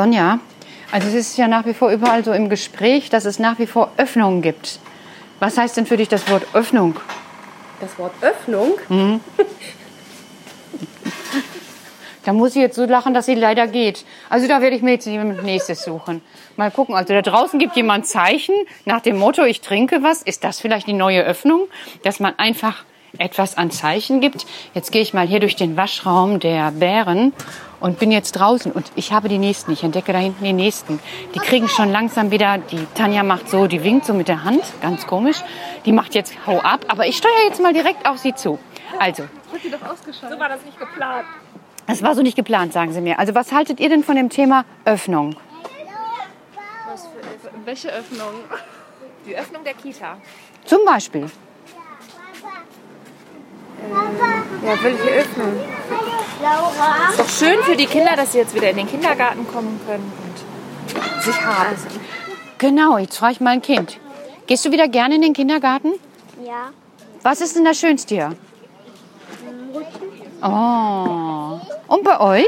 Sonja, also es ist ja nach wie vor überall so im Gespräch, dass es nach wie vor Öffnungen gibt. Was heißt denn für dich das Wort Öffnung? Das Wort Öffnung? Mhm. da muss ich jetzt so lachen, dass sie leider geht. Also da werde ich mir jetzt jemand nächstes suchen. Mal gucken. Also da draußen gibt jemand Zeichen nach dem Motto, ich trinke was. Ist das vielleicht die neue Öffnung? Dass man einfach etwas an Zeichen gibt. Jetzt gehe ich mal hier durch den Waschraum der Bären und bin jetzt draußen und ich habe die nächsten. Ich entdecke da hinten die nächsten. Die kriegen schon langsam wieder, die Tanja macht so, die winkt so mit der Hand, ganz komisch. Die macht jetzt Hau ab, aber ich steuere jetzt mal direkt auf sie zu. Also. So war das nicht geplant. Das war so nicht geplant, sagen Sie mir. Also was haltet ihr denn von dem Thema Öffnung? Was für, welche Öffnung? Die Öffnung der Kita. Zum Beispiel. Ja, welche Öffnung? Ist doch schön für die Kinder, dass sie jetzt wieder in den Kindergarten kommen können und sich haben. Genau, jetzt frage ich mal ein Kind. Gehst du wieder gerne in den Kindergarten? Ja. Was ist denn das Schönste hier? Oh. Und bei euch?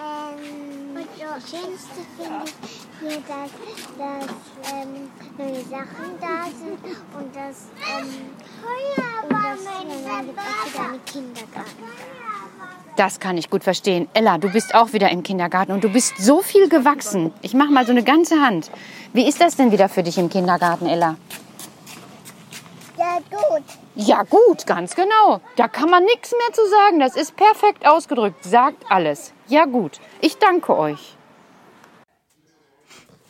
Ähm, das Schönste finde ich hier, dass, dass ähm, neue Sachen da sind und dass, ähm, und dass man jetzt auch wieder einen Kindergarten Das kann ich gut verstehen. Ella, du bist auch wieder im Kindergarten und du bist so viel gewachsen. Ich mache mal so eine ganze Hand. Wie ist das denn wieder für dich im Kindergarten, Ella? Ja, gut. Ja gut, ganz genau. Da kann man nichts mehr zu sagen. Das ist perfekt ausgedrückt. Sagt alles. Ja gut. Ich danke euch.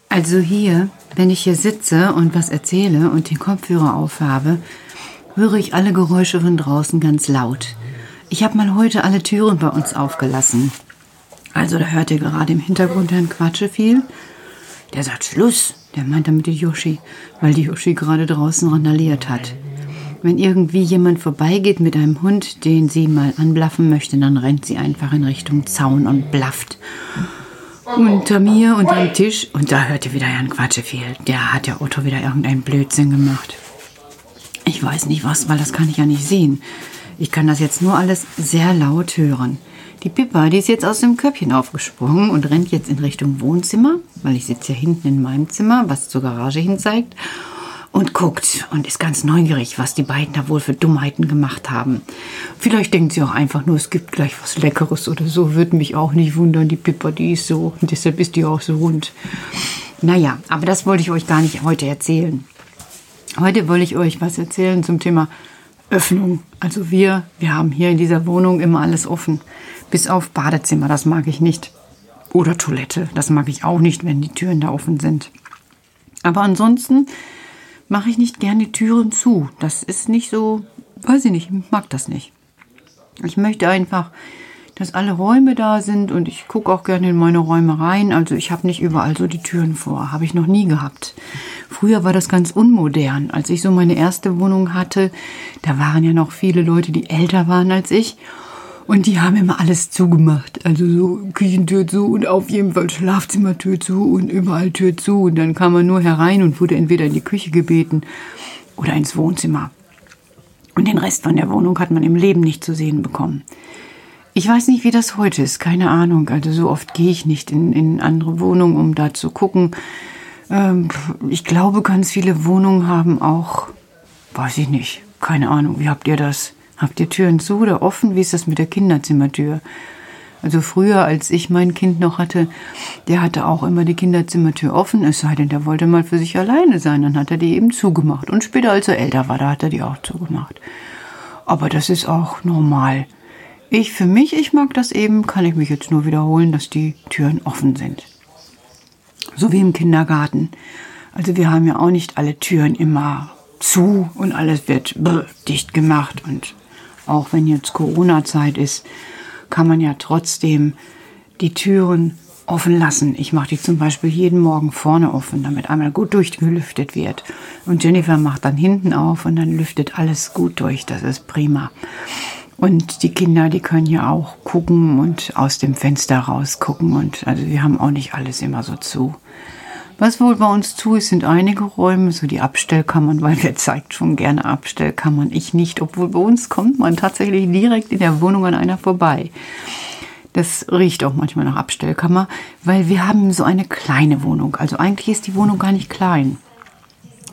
Also hier, wenn ich hier sitze und was erzähle und den Kopfhörer aufhabe, höre ich alle Geräusche von draußen ganz laut. Ich habe mal heute alle Türen bei uns aufgelassen. Also da hört ihr gerade im Hintergrund Herrn Quatsche viel. Der sagt Schluss. Der meint damit die Yoshi, weil die Yoshi gerade draußen randaliert hat. Wenn irgendwie jemand vorbeigeht mit einem Hund, den sie mal anblaffen möchte, dann rennt sie einfach in Richtung Zaun und blafft. Unter mir, unter dem Tisch, und da hört ihr wieder Herrn Quatsche viel. Der hat ja Otto wieder irgendeinen Blödsinn gemacht. Ich weiß nicht was, weil das kann ich ja nicht sehen. Ich kann das jetzt nur alles sehr laut hören. Die Pippa, die ist jetzt aus dem Köpfchen aufgesprungen und rennt jetzt in Richtung Wohnzimmer, weil ich sitze ja hinten in meinem Zimmer, was zur Garage hin zeigt, und guckt und ist ganz neugierig, was die beiden da wohl für Dummheiten gemacht haben. Vielleicht denkt sie auch einfach nur, es gibt gleich was Leckeres oder so. Würde mich auch nicht wundern, die Pippa, die ist so und deshalb ist die auch so rund. Naja, aber das wollte ich euch gar nicht heute erzählen. Heute wollte ich euch was erzählen zum Thema Öffnung. Also wir, wir haben hier in dieser Wohnung immer alles offen. Bis auf Badezimmer, das mag ich nicht. Oder Toilette, das mag ich auch nicht, wenn die Türen da offen sind. Aber ansonsten mache ich nicht gerne die Türen zu. Das ist nicht so, weiß ich nicht, ich mag das nicht. Ich möchte einfach, dass alle Räume da sind und ich gucke auch gerne in meine Räume rein. Also ich habe nicht überall so die Türen vor, habe ich noch nie gehabt. Früher war das ganz unmodern. Als ich so meine erste Wohnung hatte, da waren ja noch viele Leute, die älter waren als ich. Und die haben immer alles zugemacht. Also so Küchentür zu und auf jeden Fall Schlafzimmertür zu und überall Tür zu. Und dann kam man nur herein und wurde entweder in die Küche gebeten oder ins Wohnzimmer. Und den Rest von der Wohnung hat man im Leben nicht zu sehen bekommen. Ich weiß nicht, wie das heute ist, keine Ahnung. Also so oft gehe ich nicht in, in andere Wohnungen, um da zu gucken. Ähm, ich glaube, ganz viele Wohnungen haben auch, weiß ich nicht, keine Ahnung, wie habt ihr das? Habt ihr Türen zu oder offen? Wie ist das mit der Kinderzimmertür? Also früher, als ich mein Kind noch hatte, der hatte auch immer die Kinderzimmertür offen, es sei denn, der wollte mal für sich alleine sein, dann hat er die eben zugemacht. Und später, als er älter war, da hat er die auch zugemacht. Aber das ist auch normal. Ich für mich, ich mag das eben, kann ich mich jetzt nur wiederholen, dass die Türen offen sind. So wie im Kindergarten. Also wir haben ja auch nicht alle Türen immer zu und alles wird dicht gemacht und auch wenn jetzt Corona-Zeit ist, kann man ja trotzdem die Türen offen lassen. Ich mache die zum Beispiel jeden Morgen vorne offen, damit einmal gut durchgelüftet wird. Und Jennifer macht dann hinten auf und dann lüftet alles gut durch. Das ist prima. Und die Kinder, die können ja auch gucken und aus dem Fenster rausgucken. Und also wir haben auch nicht alles immer so zu. Was wohl bei uns zu ist, sind einige Räume, so die Abstellkammern, weil wer zeigt schon gerne Abstellkammern? Ich nicht, obwohl bei uns kommt man tatsächlich direkt in der Wohnung an einer vorbei. Das riecht auch manchmal nach Abstellkammer, weil wir haben so eine kleine Wohnung. Also eigentlich ist die Wohnung gar nicht klein.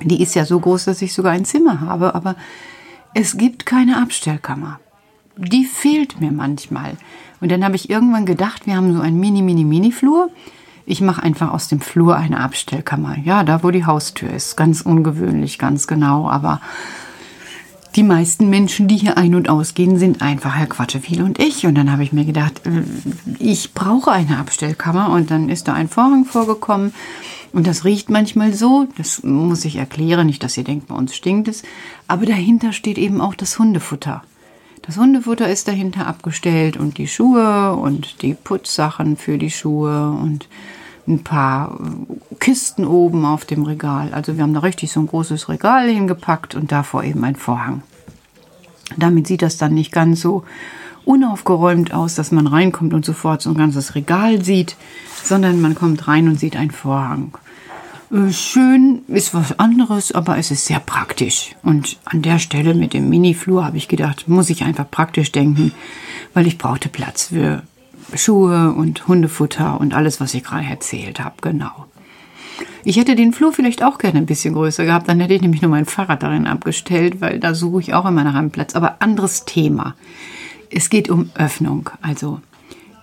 Die ist ja so groß, dass ich sogar ein Zimmer habe, aber es gibt keine Abstellkammer. Die fehlt mir manchmal. Und dann habe ich irgendwann gedacht, wir haben so einen mini, mini, mini Flur. Ich mache einfach aus dem Flur eine Abstellkammer. Ja, da wo die Haustür ist. Ganz ungewöhnlich, ganz genau. Aber die meisten Menschen, die hier ein- und ausgehen, sind einfach Herr Quatschewiel und ich. Und dann habe ich mir gedacht, äh, ich brauche eine Abstellkammer. Und dann ist da ein Vorhang vorgekommen. Und das riecht manchmal so. Das muss ich erklären. Nicht, dass ihr denkt, bei uns stinkt es. Aber dahinter steht eben auch das Hundefutter. Das Hundefutter ist dahinter abgestellt und die Schuhe und die Putzsachen für die Schuhe und ein paar Kisten oben auf dem Regal. Also wir haben da richtig so ein großes Regal hingepackt und davor eben ein Vorhang. Damit sieht das dann nicht ganz so unaufgeräumt aus, dass man reinkommt und sofort so ein ganzes Regal sieht, sondern man kommt rein und sieht einen Vorhang. Äh, schön ist was anderes, aber es ist sehr praktisch. Und an der Stelle mit dem Mini-Flur habe ich gedacht, muss ich einfach praktisch denken, weil ich brauchte Platz für Schuhe und Hundefutter und alles, was ich gerade erzählt habe, genau. Ich hätte den Flur vielleicht auch gerne ein bisschen größer gehabt, dann hätte ich nämlich nur mein Fahrrad darin abgestellt, weil da suche ich auch immer nach einem Platz. Aber anderes Thema. Es geht um Öffnung. Also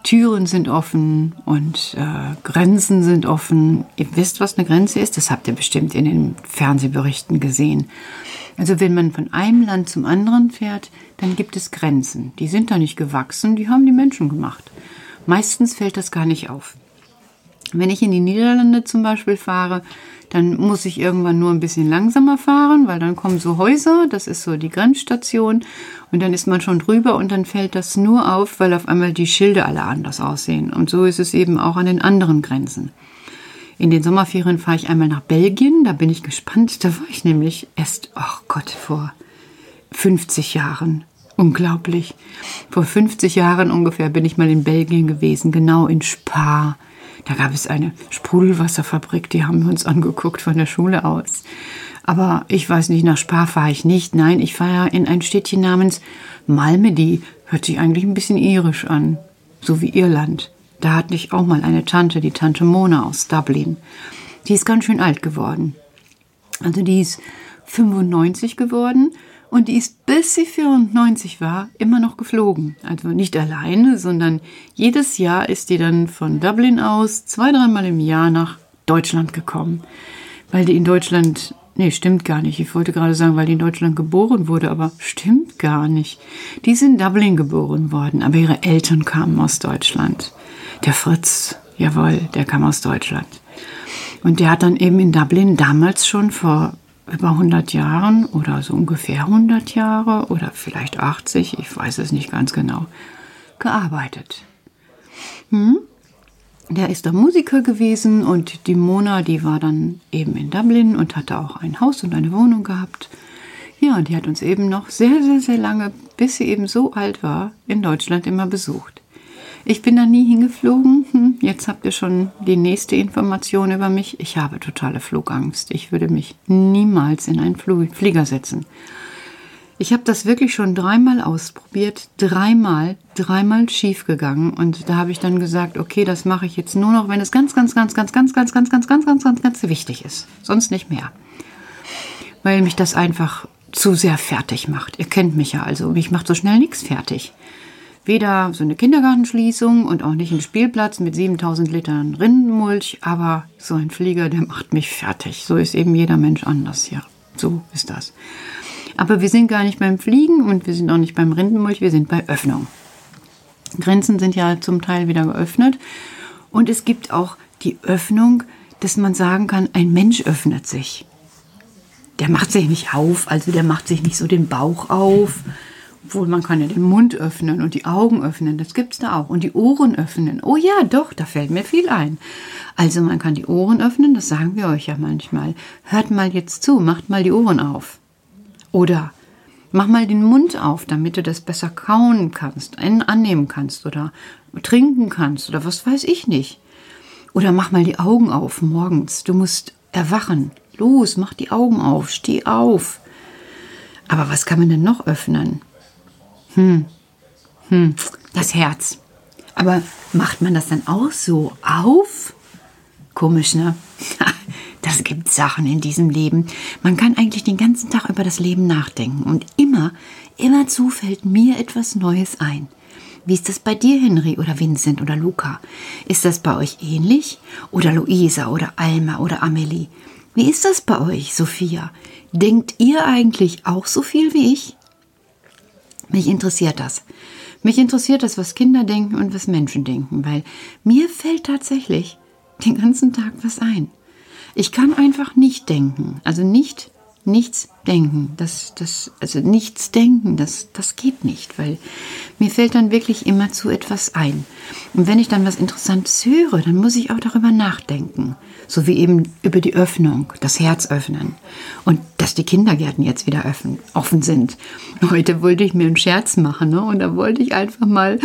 Türen sind offen und äh, Grenzen sind offen. Ihr wisst, was eine Grenze ist? Das habt ihr bestimmt in den Fernsehberichten gesehen. Also wenn man von einem Land zum anderen fährt, dann gibt es Grenzen. Die sind da nicht gewachsen, die haben die Menschen gemacht. Meistens fällt das gar nicht auf. Wenn ich in die Niederlande zum Beispiel fahre, dann muss ich irgendwann nur ein bisschen langsamer fahren, weil dann kommen so Häuser, das ist so die Grenzstation, und dann ist man schon drüber und dann fällt das nur auf, weil auf einmal die Schilder alle anders aussehen. Und so ist es eben auch an den anderen Grenzen. In den Sommerferien fahre ich einmal nach Belgien, da bin ich gespannt. Da war ich nämlich erst, ach oh Gott, vor 50 Jahren. Unglaublich. Vor 50 Jahren ungefähr bin ich mal in Belgien gewesen, genau in Spa. Da gab es eine Sprudelwasserfabrik, die haben wir uns angeguckt von der Schule aus. Aber ich weiß nicht, nach Spa fahre ich nicht. Nein, ich fahre in ein Städtchen namens Malmedy. Hört sich eigentlich ein bisschen irisch an. So wie Irland. Da hatte ich auch mal eine Tante, die Tante Mona aus Dublin. Die ist ganz schön alt geworden. Also die ist 95 geworden und die ist, bis sie 94 war, immer noch geflogen. Also nicht alleine, sondern jedes Jahr ist die dann von Dublin aus zwei, dreimal im Jahr nach Deutschland gekommen. Weil die in Deutschland, nee, stimmt gar nicht. Ich wollte gerade sagen, weil die in Deutschland geboren wurde, aber stimmt gar nicht. Die ist in Dublin geboren worden, aber ihre Eltern kamen aus Deutschland. Der Fritz, jawohl, der kam aus Deutschland. Und der hat dann eben in Dublin damals schon vor über 100 Jahren oder so ungefähr 100 Jahre oder vielleicht 80, ich weiß es nicht ganz genau, gearbeitet. Hm? Der ist da Musiker gewesen und die Mona, die war dann eben in Dublin und hatte auch ein Haus und eine Wohnung gehabt. Ja, und die hat uns eben noch sehr, sehr, sehr lange, bis sie eben so alt war, in Deutschland immer besucht. Ich bin da nie hingeflogen. Hm, jetzt habt ihr schon die nächste Information über mich. Ich habe totale Flugangst. Ich würde mich niemals in einen Flieger setzen. Ich habe das wirklich schon dreimal ausprobiert, dreimal, dreimal schief gegangen und da habe ich dann gesagt, okay, das mache ich jetzt nur noch, wenn es ganz, ganz, ganz, ganz, ganz, ganz, ganz, ganz, ganz, ganz, ganz, ganz wichtig ist, sonst nicht mehr, weil mich das einfach zu sehr fertig macht. Ihr kennt mich ja, also mich macht so schnell nichts fertig weder so eine Kindergartenschließung und auch nicht ein Spielplatz mit 7000 Litern Rindenmulch, aber so ein Flieger, der macht mich fertig. So ist eben jeder Mensch anders, ja. So ist das. Aber wir sind gar nicht beim Fliegen und wir sind auch nicht beim Rindenmulch, wir sind bei Öffnung. Grenzen sind ja zum Teil wieder geöffnet und es gibt auch die Öffnung, dass man sagen kann, ein Mensch öffnet sich. Der macht sich nicht auf, also der macht sich nicht so den Bauch auf, obwohl man kann ja den Mund öffnen und die Augen öffnen, das gibt es da auch. Und die Ohren öffnen. Oh ja, doch, da fällt mir viel ein. Also man kann die Ohren öffnen, das sagen wir euch ja manchmal. Hört mal jetzt zu, macht mal die Ohren auf. Oder mach mal den Mund auf, damit du das besser kauen kannst, annehmen kannst oder trinken kannst oder was weiß ich nicht. Oder mach mal die Augen auf morgens. Du musst erwachen. Los, mach die Augen auf, steh auf. Aber was kann man denn noch öffnen? Hm. Hm. Das Herz. Aber macht man das dann auch so auf? Komisch, ne? Das gibt Sachen in diesem Leben. Man kann eigentlich den ganzen Tag über das Leben nachdenken und immer, immer zu fällt mir etwas Neues ein. Wie ist das bei dir, Henry oder Vincent oder Luca? Ist das bei euch ähnlich? Oder Luisa oder Alma oder Amelie? Wie ist das bei euch, Sophia? Denkt ihr eigentlich auch so viel wie ich? Mich interessiert das. Mich interessiert das, was Kinder denken und was Menschen denken, weil mir fällt tatsächlich den ganzen Tag was ein. Ich kann einfach nicht denken, also nicht nichts denken. Das, das, also nichts denken, das, das geht nicht, weil mir fällt dann wirklich immer zu etwas ein. Und wenn ich dann was Interessantes höre, dann muss ich auch darüber nachdenken. So wie eben über die Öffnung, das Herz öffnen. Und dass die Kindergärten jetzt wieder offen, offen sind. Heute wollte ich mir einen Scherz machen, ne? Und da wollte ich einfach mal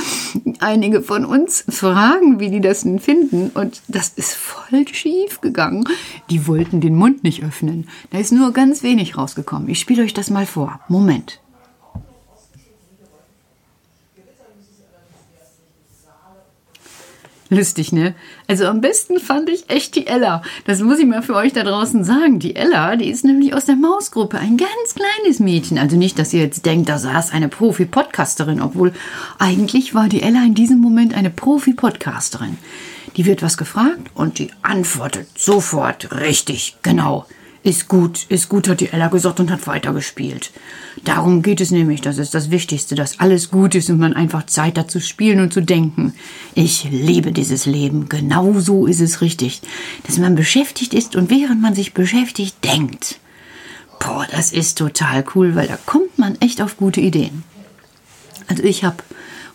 einige von uns fragen, wie die das denn finden. Und das ist voll schief gegangen. Die wollten den Mund nicht öffnen. Da ist nur ganz wenig rausgekommen. Ich spiele euch das mal vor. Moment. Lustig, ne? Also am besten fand ich echt die Ella. Das muss ich mal für euch da draußen sagen. Die Ella, die ist nämlich aus der Mausgruppe. Ein ganz kleines Mädchen. Also nicht, dass ihr jetzt denkt, da saß eine Profi-Podcasterin, obwohl eigentlich war die Ella in diesem Moment eine Profi-Podcasterin. Die wird was gefragt und die antwortet sofort richtig, genau. Ist gut, ist gut, hat die Ella gesagt und hat weitergespielt. Darum geht es nämlich, das ist das Wichtigste, dass alles gut ist und man einfach Zeit hat zu spielen und zu denken. Ich liebe dieses Leben, genau so ist es richtig, dass man beschäftigt ist und während man sich beschäftigt, denkt. Boah, das ist total cool, weil da kommt man echt auf gute Ideen. Also ich habe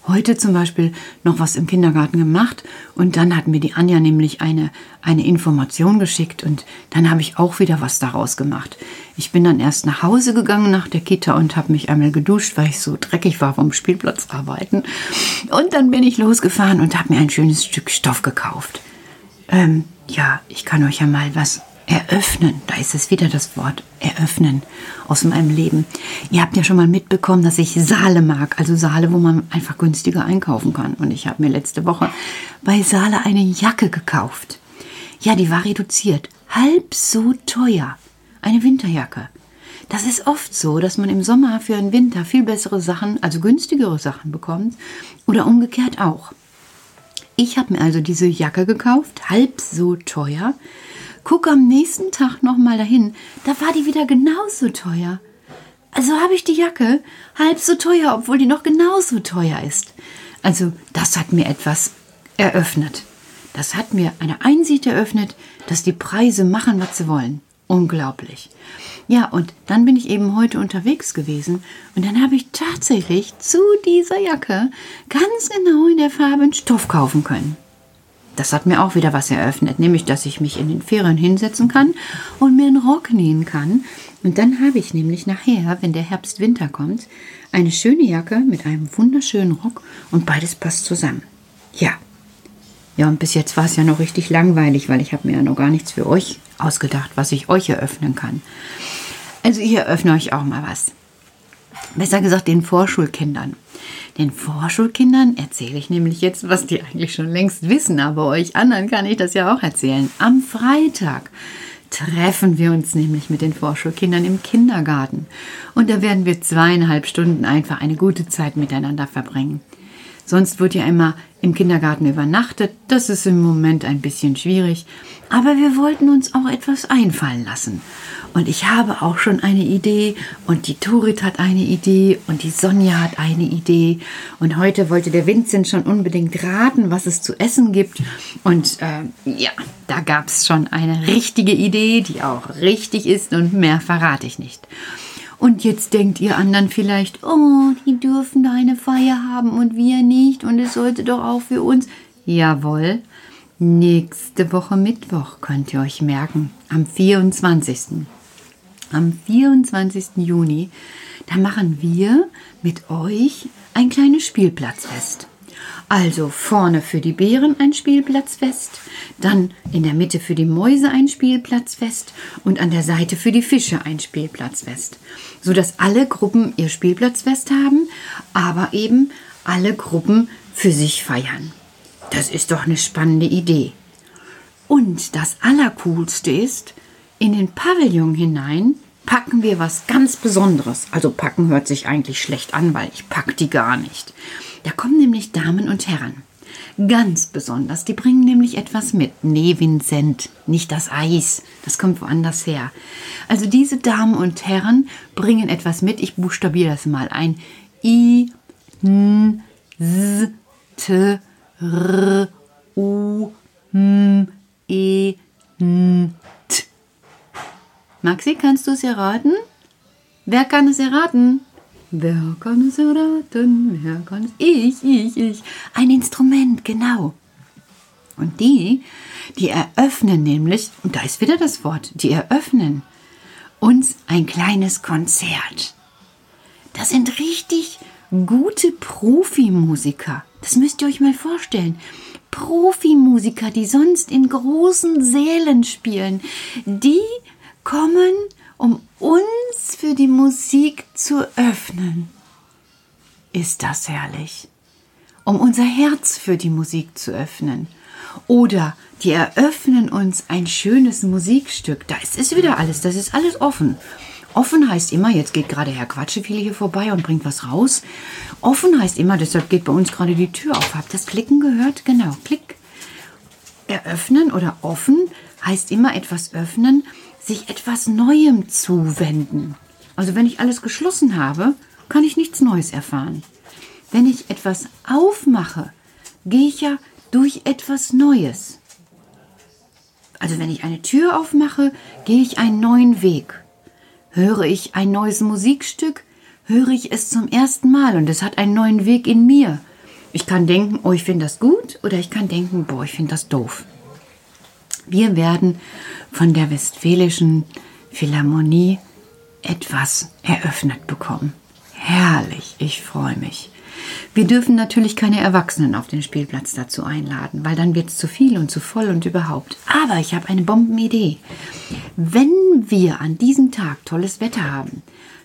heute zum Beispiel noch was im Kindergarten gemacht und dann hat mir die Anja nämlich eine, eine Information geschickt und dann habe ich auch wieder was daraus gemacht. Ich bin dann erst nach Hause gegangen nach der Kita und habe mich einmal geduscht, weil ich so dreckig war vom Spielplatz arbeiten. Und dann bin ich losgefahren und habe mir ein schönes Stück Stoff gekauft. Ähm, ja, ich kann euch ja mal was Eröffnen, da ist es wieder das Wort eröffnen aus meinem Leben. Ihr habt ja schon mal mitbekommen, dass ich Saale mag, also Saale, wo man einfach günstiger einkaufen kann. Und ich habe mir letzte Woche bei Saale eine Jacke gekauft. Ja, die war reduziert, halb so teuer. Eine Winterjacke. Das ist oft so, dass man im Sommer für den Winter viel bessere Sachen, also günstigere Sachen bekommt oder umgekehrt auch. Ich habe mir also diese Jacke gekauft, halb so teuer gucke am nächsten Tag nochmal dahin, da war die wieder genauso teuer. Also habe ich die Jacke halb so teuer, obwohl die noch genauso teuer ist. Also das hat mir etwas eröffnet. Das hat mir eine Einsicht eröffnet, dass die Preise machen, was sie wollen. Unglaublich. Ja, und dann bin ich eben heute unterwegs gewesen und dann habe ich tatsächlich zu dieser Jacke ganz genau in der Farbe einen Stoff kaufen können das hat mir auch wieder was eröffnet, nämlich dass ich mich in den Ferien hinsetzen kann und mir einen Rock nähen kann. Und dann habe ich nämlich nachher, wenn der Herbst-Winter kommt, eine schöne Jacke mit einem wunderschönen Rock und beides passt zusammen. Ja. Ja, und bis jetzt war es ja noch richtig langweilig, weil ich habe mir ja noch gar nichts für euch ausgedacht, was ich euch eröffnen kann. Also ich eröffne euch auch mal was. Besser gesagt den Vorschulkindern. Den Vorschulkindern erzähle ich nämlich jetzt, was die eigentlich schon längst wissen, aber euch anderen kann ich das ja auch erzählen. Am Freitag treffen wir uns nämlich mit den Vorschulkindern im Kindergarten. Und da werden wir zweieinhalb Stunden einfach eine gute Zeit miteinander verbringen. Sonst wird ja immer im Kindergarten übernachtet. Das ist im Moment ein bisschen schwierig. Aber wir wollten uns auch etwas einfallen lassen. Und ich habe auch schon eine Idee und die Turit hat eine Idee und die Sonja hat eine Idee. Und heute wollte der Vincent schon unbedingt raten, was es zu essen gibt. Und äh, ja, da gab es schon eine richtige Idee, die auch richtig ist und mehr verrate ich nicht. Und jetzt denkt ihr anderen vielleicht, oh, die dürfen da eine Feier haben und wir nicht und es sollte doch auch für uns. Jawohl, nächste Woche Mittwoch könnt ihr euch merken, am 24 am 24. Juni, da machen wir mit euch ein kleines Spielplatzfest. Also vorne für die Bären ein Spielplatzfest, dann in der Mitte für die Mäuse ein Spielplatzfest und an der Seite für die Fische ein Spielplatzfest, sodass alle Gruppen ihr Spielplatzfest haben, aber eben alle Gruppen für sich feiern. Das ist doch eine spannende Idee. Und das Allercoolste ist, in den Pavillon hinein packen wir was ganz Besonderes. Also packen hört sich eigentlich schlecht an, weil ich pack die gar nicht. Da kommen nämlich Damen und Herren. Ganz besonders. Die bringen nämlich etwas mit. Nee, Vincent, nicht das Eis. Das kommt woanders her. Also diese Damen und Herren bringen etwas mit. Ich buchstabiere das mal ein. I, N, S, T, R, U, M, E, N, T. Maxi, kannst du es erraten? Wer kann es erraten? Wer kann es erraten? Wer kann es? Ich, ich, ich. Ein Instrument, genau. Und die, die eröffnen nämlich, und da ist wieder das Wort, die eröffnen uns ein kleines Konzert. Das sind richtig gute Profimusiker. Das müsst ihr euch mal vorstellen. Profimusiker, die sonst in großen Sälen spielen, die kommen um uns für die Musik zu öffnen. Ist das herrlich? Um unser Herz für die Musik zu öffnen. Oder die eröffnen uns ein schönes Musikstück. Da ist es wieder alles, das ist alles offen. Offen heißt immer, jetzt geht gerade Herr Quatscheviel hier vorbei und bringt was raus. Offen heißt immer, deshalb geht bei uns gerade die Tür auf. Habt das Klicken gehört? Genau, Klick. Eröffnen oder offen heißt immer etwas öffnen, sich etwas Neuem zuwenden. Also wenn ich alles geschlossen habe, kann ich nichts Neues erfahren. Wenn ich etwas aufmache, gehe ich ja durch etwas Neues. Also wenn ich eine Tür aufmache, gehe ich einen neuen Weg. Höre ich ein neues Musikstück, höre ich es zum ersten Mal und es hat einen neuen Weg in mir. Ich kann denken, oh, ich finde das gut oder ich kann denken, boah, ich finde das doof. Wir werden von der Westfälischen Philharmonie etwas eröffnet bekommen. Herrlich, ich freue mich. Wir dürfen natürlich keine Erwachsenen auf den Spielplatz dazu einladen, weil dann wird es zu viel und zu voll und überhaupt. Aber ich habe eine Bombenidee. Wenn wir an diesem Tag tolles Wetter haben,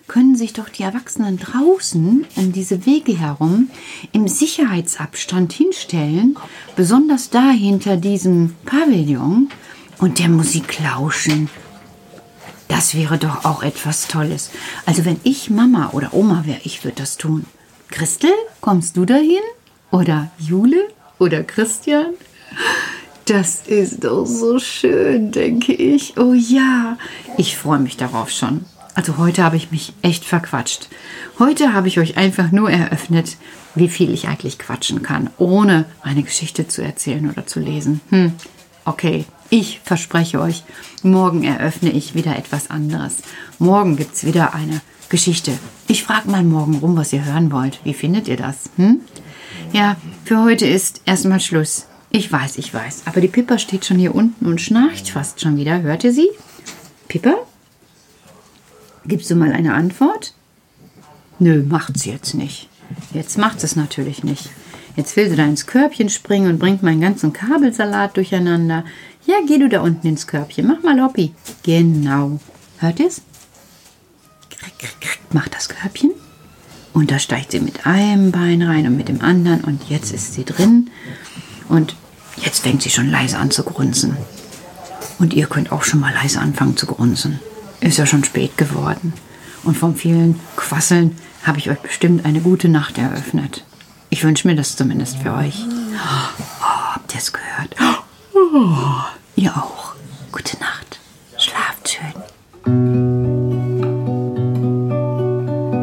können sich doch die Erwachsenen draußen um diese Wege herum im Sicherheitsabstand hinstellen, besonders da hinter diesem Pavillon und der Musik lauschen. Das wäre doch auch etwas Tolles. Also wenn ich Mama oder Oma wäre, ich würde das tun. Christel, kommst du dahin? Oder Jule? Oder Christian? Das ist doch so schön, denke ich. Oh ja, ich freue mich darauf schon. Also heute habe ich mich echt verquatscht. Heute habe ich euch einfach nur eröffnet, wie viel ich eigentlich quatschen kann, ohne eine Geschichte zu erzählen oder zu lesen. Hm, okay, ich verspreche euch, morgen eröffne ich wieder etwas anderes. Morgen gibt es wieder eine Geschichte. Ich frage mal morgen rum, was ihr hören wollt. Wie findet ihr das? Hm? Ja, für heute ist erstmal Schluss. Ich weiß, ich weiß. Aber die Pippa steht schon hier unten und schnarcht fast schon wieder. Hört ihr sie? Pippa? Gibst du mal eine Antwort? Nö, macht sie jetzt nicht. Jetzt macht es natürlich nicht. Jetzt will sie da ins Körbchen springen und bringt meinen ganzen Kabelsalat durcheinander. Ja, geh du da unten ins Körbchen. Mach mal Hoppi. Genau. Hört ihr's? Macht das Körbchen. Und da steigt sie mit einem Bein rein und mit dem anderen. Und jetzt ist sie drin. Und jetzt fängt sie schon leise an zu grunzen. Und ihr könnt auch schon mal leise anfangen zu grunzen. Ist ja schon spät geworden. Und vom vielen Quasseln habe ich euch bestimmt eine gute Nacht eröffnet. Ich wünsche mir das zumindest für euch. Oh, habt ihr es gehört? Oh, ihr auch. Gute Nacht. Schlaft schön.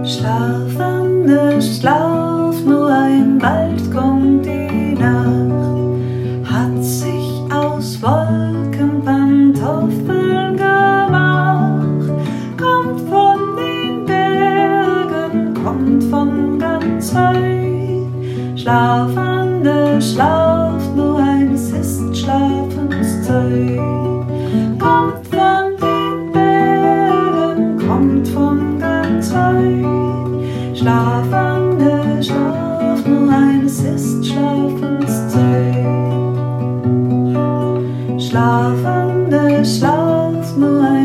Schlafende, schlaf, schlaf,